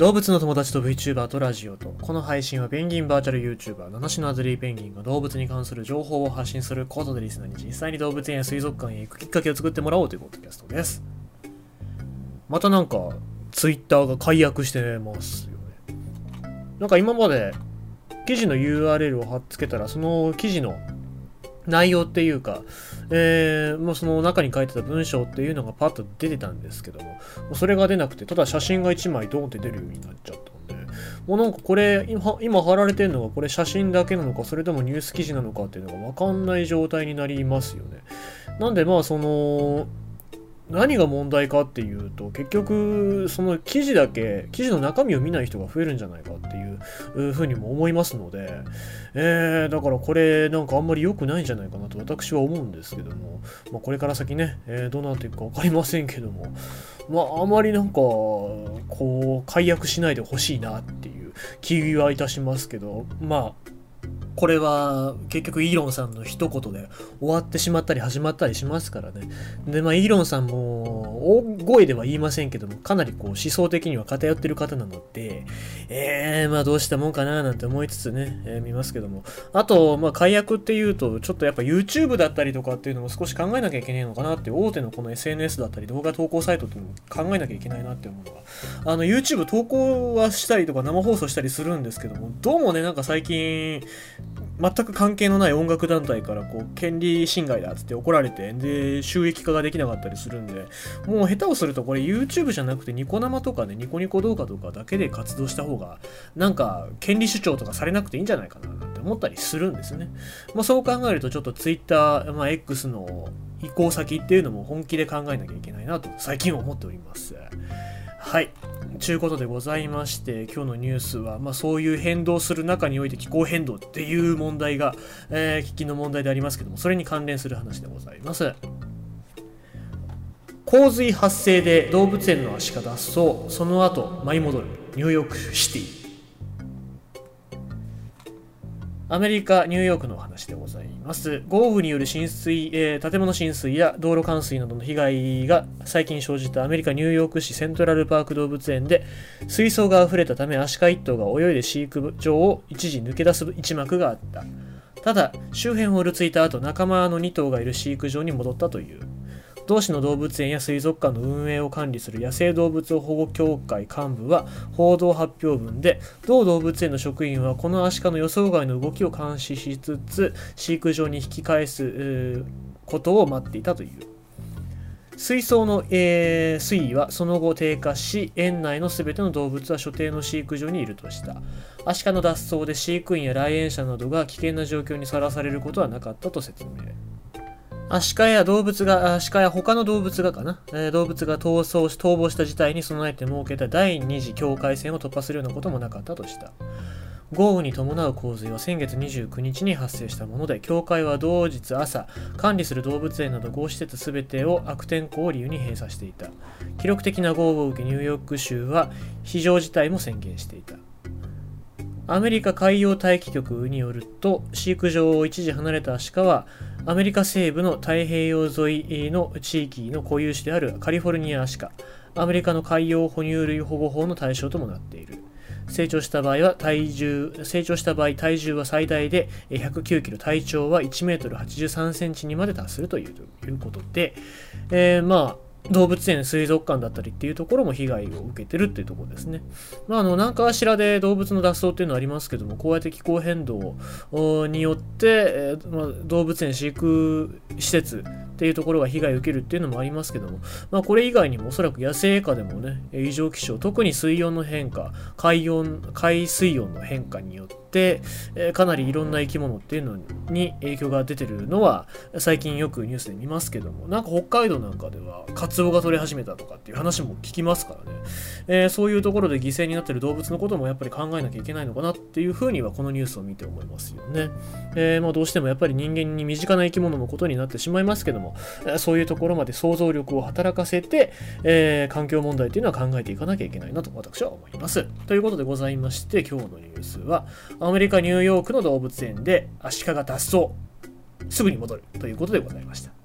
動物の友達と VTuber とラジオと、この配信はペンギンバーチャル YouTuber、七種のアズリーペンギンが動物に関する情報を発信することでリスナーに実際に動物園や水族館へ行くきっかけを作ってもらおうというポッドキャストです。またなんか、Twitter が解約してますよね。なんか今まで記事の URL を貼っつけたら、その記事の内容っていうか、えー、もうその中に書いてた文章っていうのがパッと出てたんですけども、それが出なくて、ただ写真が1枚ドーンって出るようになっちゃったんで、もうなんかこれ、今今貼られてるのがこれ写真だけなのか、それともニュース記事なのかっていうのがわかんない状態になりますよね。なんでまあその、何が問題かっていうと結局その記事だけ記事の中身を見ない人が増えるんじゃないかっていうふうにも思いますので、えー、だからこれなんかあんまり良くないんじゃないかなと私は思うんですけども、まあ、これから先ね、えー、どうなっていくか分かりませんけどもまああまりなんかこう解約しないでほしいなっていう気はいたしますけどまあこれは結局イーロンさんの一言で終わってしまったり始まったりしますからね。で、まあイーロンさんも大声では言いませんけども、かなりこう思想的には偏ってる方なので、えー、まあどうしたもんかななんて思いつつね、えー、見ますけども。あと、まあ解約っていうと、ちょっとやっぱ YouTube だったりとかっていうのも少し考えなきゃいけないのかなって、大手のこの SNS だったり動画投稿サイトっていうのも考えなきゃいけないなって思うのは、あの YouTube 投稿はしたりとか生放送したりするんですけども、どうもね、なんか最近、全く関係のない音楽団体からこう権利侵害だっつって怒られてで収益化ができなかったりするんでもう下手をするとこれ YouTube じゃなくてニコ生とかねニコニコ動画とかだけで活動した方がなんか権利主張とかされなくていいんじゃないかななんて思ったりするんですね、まあ、そう考えるとちょっと Twitter、まあ、X の移行先っていうのも本気で考えなきゃいけないなと最近思っております。はい。ちゅうことでございまして今日のニュースは、まあ、そういう変動する中において気候変動っていう問題が、えー、危機の問題でありますけどもそれに関連する話でございます。洪水発生で動物園のアシカ脱走その後舞い戻るニューヨークシティ。アメリカ・ニューヨークの話でます。豪雨による浸水、えー、建物浸水や道路冠水などの被害が最近生じたアメリカ・ニューヨーク市セントラルパーク動物園で水槽が溢れたためアシカ1頭が泳いで飼育場を一時抜け出す一幕があった。ただ、周辺をうるついた後、仲間の2頭がいる飼育場に戻ったという。同市の動物園や水族館の運営を管理する野生動物保護協会幹部は報道発表文で同動物園の職員はこのアシカの予想外の動きを監視しつつ飼育場に引き返すことを待っていたという。水槽の、えー、水位はその後低下し園内のすべての動物は所定の飼育場にいるとした。アシカの脱走で飼育員や来園者などが危険な状況にさらされることはなかったと説明。アシカや動物が、アシカや他の動物がかな、えー、動物が逃走し、逃亡した事態に備えて設けた第二次境界線を突破するようなこともなかったとした。豪雨に伴う洪水は先月29日に発生したもので、協会は同日朝、管理する動物園など5施設すべてを悪天候を理由に閉鎖していた。記録的な豪雨を受けニューヨーク州は非常事態も宣言していた。アメリカ海洋大気局によると、飼育場を一時離れたアシカは、アメリカ西部の太平洋沿いの地域の固有種であるカリフォルニアアシカ、アメリカの海洋哺乳類保護法の対象ともなっている。成長した場合は体重、成長した場合体重は最大で109キロ、体長は1メートル83センチにまで達するということで、えー、まあ、動物園、水族館だったりっていうところも被害を受けてるっていうところですね。まあ、あの、何かしらで動物の脱走っていうのはありますけども、こうやって気候変動によって、えー、まあ、動物園飼育施設っていうところが被害を受けるっていうのもありますけども、まあ、これ以外にもおそらく野生下でもね、異常気象、特に水温の変化、海温、海水温の変化によって、え、かなりいろんな生き物っていうのに影響が出てるのは、最近よくニュースで見ますけども、なんか北海道なんかでは、カツオが取れ始めたとかっていう話も聞きますからね、えー、そういうところで犠牲になってる動物のこともやっぱり考えなきゃいけないのかなっていうふうにはこのニュースを見て思いますよね。えー、まあ、どうしてもやっぱり人間に身近な生き物のことになってしまいますけども、そういうところまで想像力を働かせて、え環境問題っていうのは考えていかなきゃいけないなと私は思います。ということでございまして今日のニュースはアメリカ・ニューヨークの動物園でアシカが脱走すぐに戻るということでございました。